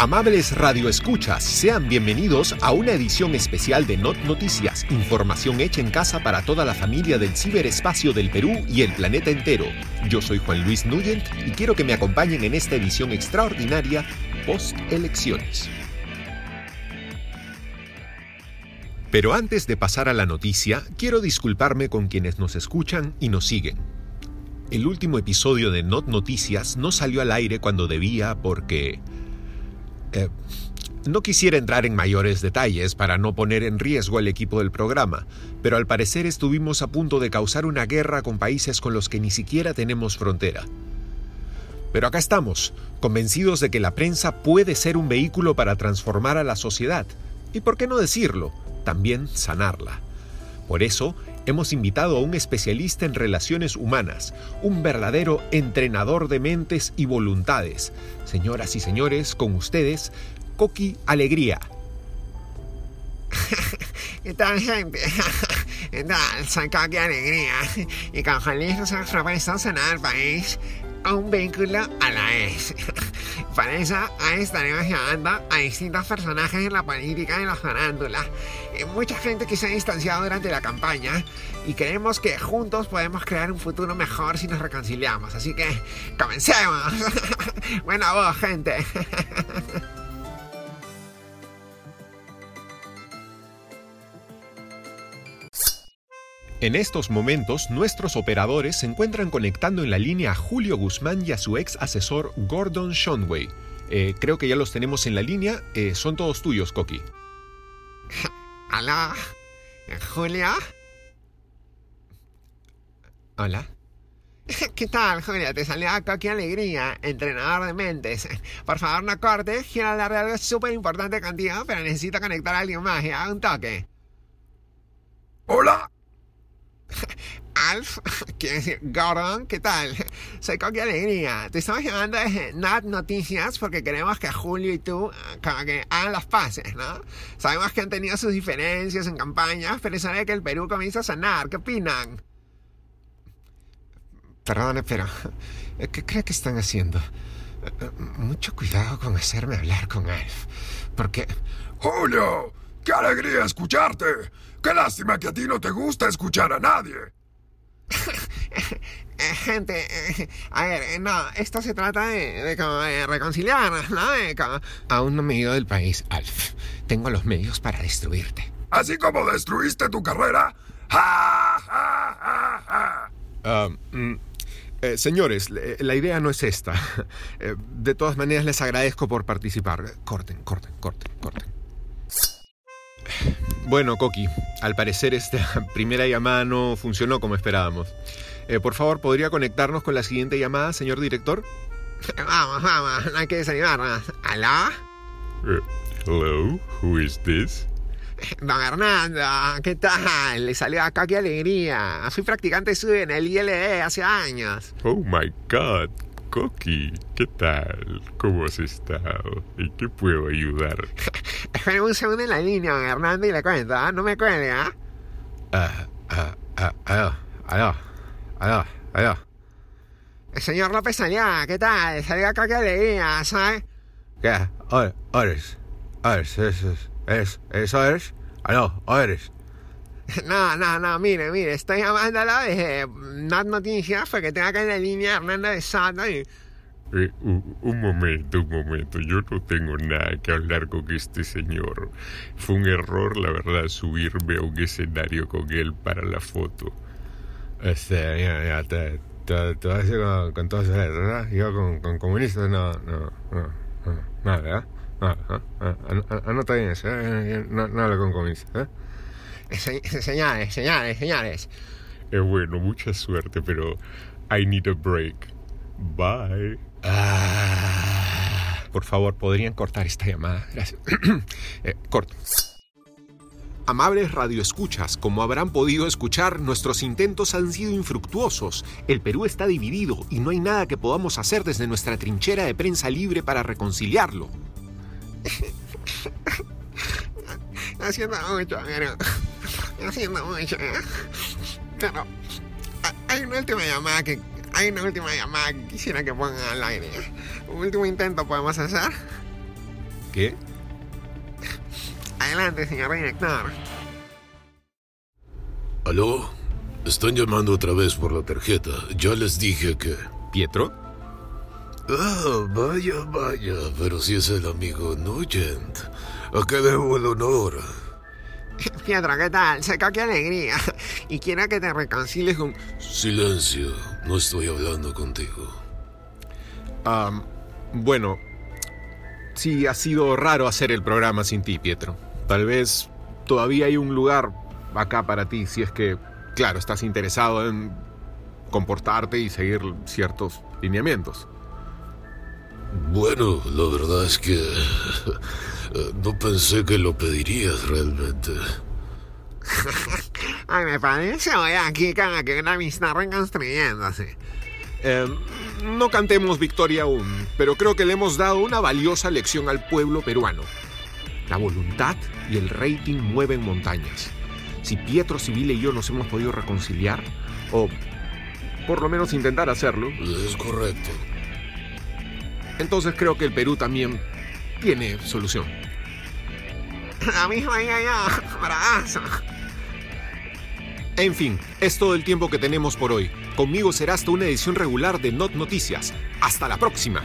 Amables radioescuchas, sean bienvenidos a una edición especial de Not Noticias, información hecha en casa para toda la familia del ciberespacio del Perú y el planeta entero. Yo soy Juan Luis Nuyent y quiero que me acompañen en esta edición extraordinaria post elecciones. Pero antes de pasar a la noticia, quiero disculparme con quienes nos escuchan y nos siguen. El último episodio de Not Noticias no salió al aire cuando debía porque... Eh, no quisiera entrar en mayores detalles para no poner en riesgo al equipo del programa, pero al parecer estuvimos a punto de causar una guerra con países con los que ni siquiera tenemos frontera. Pero acá estamos, convencidos de que la prensa puede ser un vehículo para transformar a la sociedad, y por qué no decirlo, también sanarla. Por eso, hemos invitado a un especialista en relaciones humanas, un verdadero entrenador de mentes y voluntades. Señoras y señores, con ustedes, Coqui Alegría. ¿Qué tal, gente? ¿Qué tal? Soy Coqui Alegría y con Feliz sanar al país un vehículo a la vez. Para eso, ahí estaremos llevando a distintos personajes en la política y la farándula. Mucha gente que se ha distanciado durante la campaña y creemos que juntos podemos crear un futuro mejor si nos reconciliamos. Así que, comencemos. Buena voz, gente. En estos momentos, nuestros operadores se encuentran conectando en la línea a Julio Guzmán y a su ex asesor Gordon Shonway. Eh, creo que ya los tenemos en la línea. Eh, son todos tuyos, Coqui. ¿Aló? ¿Julia? ¿Hola? ¿Qué tal, Julia? Te salió Coqui Alegría, entrenador de mentes. Por favor, no cortes. Quiero hablar de algo súper importante contigo, pero necesito conectar a alguien más. ¿ya? Un toque. Hola. Alf, quiere decir Gordon, ¿qué tal? Soy Coqui Alegría. Te estamos llamando desde Nat Noticias porque queremos que Julio y tú como que hagan las paces, ¿no? Sabemos que han tenido sus diferencias en campañas, pero es que el Perú comience a sanar. ¿Qué opinan? Perdone, pero ¿qué cree que están haciendo? Mucho cuidado con hacerme hablar con Alf, porque... Julio, qué alegría escucharte. Qué lástima que a ti no te gusta escuchar a nadie. Gente, a ver, no, esto se trata de, de, como de reconciliarnos, ¿no? De como... Aún no me he ido del país, Alf. Tengo los medios para destruirte. Así como destruiste tu carrera. ¡Ja, ja, ja, ja! Uh, mm, eh, señores, la idea no es esta. Eh, de todas maneras, les agradezco por participar. Corten, corten, corten, corten. Bueno, Coqui, al parecer esta primera llamada no funcionó como esperábamos. Eh, por favor, ¿podría conectarnos con la siguiente llamada, señor director? Vamos, vamos, no hay que desanimarnos. ¿Aló? Uh, hello, who is this? Don Hernando, ¿qué tal? Le salió a Coqui Alegría. Fui practicante suyo en el ILD hace años. Oh my god, Coqui, ¿qué tal? ¿Cómo has estado? ¿Y qué puedo ayudar? Espera un segundo en la línea, don Hernando, y le cuento, ¿ah? No me cuelgue, ¿ah? Ah, ah, ah, aló, aló, aló, aló. El señor López Aliaga, ¿qué tal? Salió a Coqui Alegría, ¿sabes? ¿Qué? ¿Eres? ¿Eres? ¿Eres? ¿Eso eres? Aló, ¿eres? No, no, no, mire, mire, estoy llamándolo desde Nat Noticias porque tengo acá en la línea Hernando de Soto y... Eh, un, un, momento, un momento. Yo no tengo nada que hablar con este señor. Fue un error, la verdad, subirme a un escenario con él para la foto. Este, mira, mira, te, te, te voy a decir con, con todas ¿verdad? Yo con, con comunistas no, no, no, no, nada, ¿verdad? Nada, ¿eh? Anota bien eso, ¿eh? No, hablo con comunistas, ¿eh? Se, señales, señales, señales. Eh, bueno, mucha suerte, pero I need a break. Bye. Ah, por favor, ¿podrían cortar esta llamada? Gracias. eh, corto. Amables radioescuchas, como habrán podido escuchar, nuestros intentos han sido infructuosos. El Perú está dividido y no hay nada que podamos hacer desde nuestra trinchera de prensa libre para reconciliarlo. Haciendo mucho, pero... Haciendo mucho. Pero... Hay una última llamada que... Hay una última llamada que quisiera que pongan al aire. Un último intento podemos hacer. ¿Qué? Adelante, señor director. ¿Aló? Están llamando otra vez por la tarjeta. Ya les dije que... ¿Pietro? Ah, vaya, vaya, pero si es el amigo Nugent. ¿A qué debo el honor? Pietro, ¿qué tal? Seca, qué alegría. Y quiero que te reconcilies con... Silencio, no estoy hablando contigo. Am, bueno, sí, ha sido raro hacer el programa sin ti, Pietro. Tal vez todavía hay un lugar acá para ti, si es que, claro, estás interesado en comportarte y seguir ciertos lineamientos. Bueno, la verdad es que... eh, No pensé que lo pedirías realmente. Ay, me parece hoy aquí como que una amistad reconstruyéndose. Em, no cantemos victoria aún, pero creo que le hemos dado una valiosa lección al pueblo peruano. La voluntad y el rating mueven montañas. Si Pietro Civil y yo nos hemos podido reconciliar, o por lo menos intentar hacerlo, Es correcto. Entonces creo que el Perú también tiene solución. En fin, es todo el tiempo que tenemos por hoy. Conmigo será hasta una edición regular de Not Noticias. Hasta la próxima.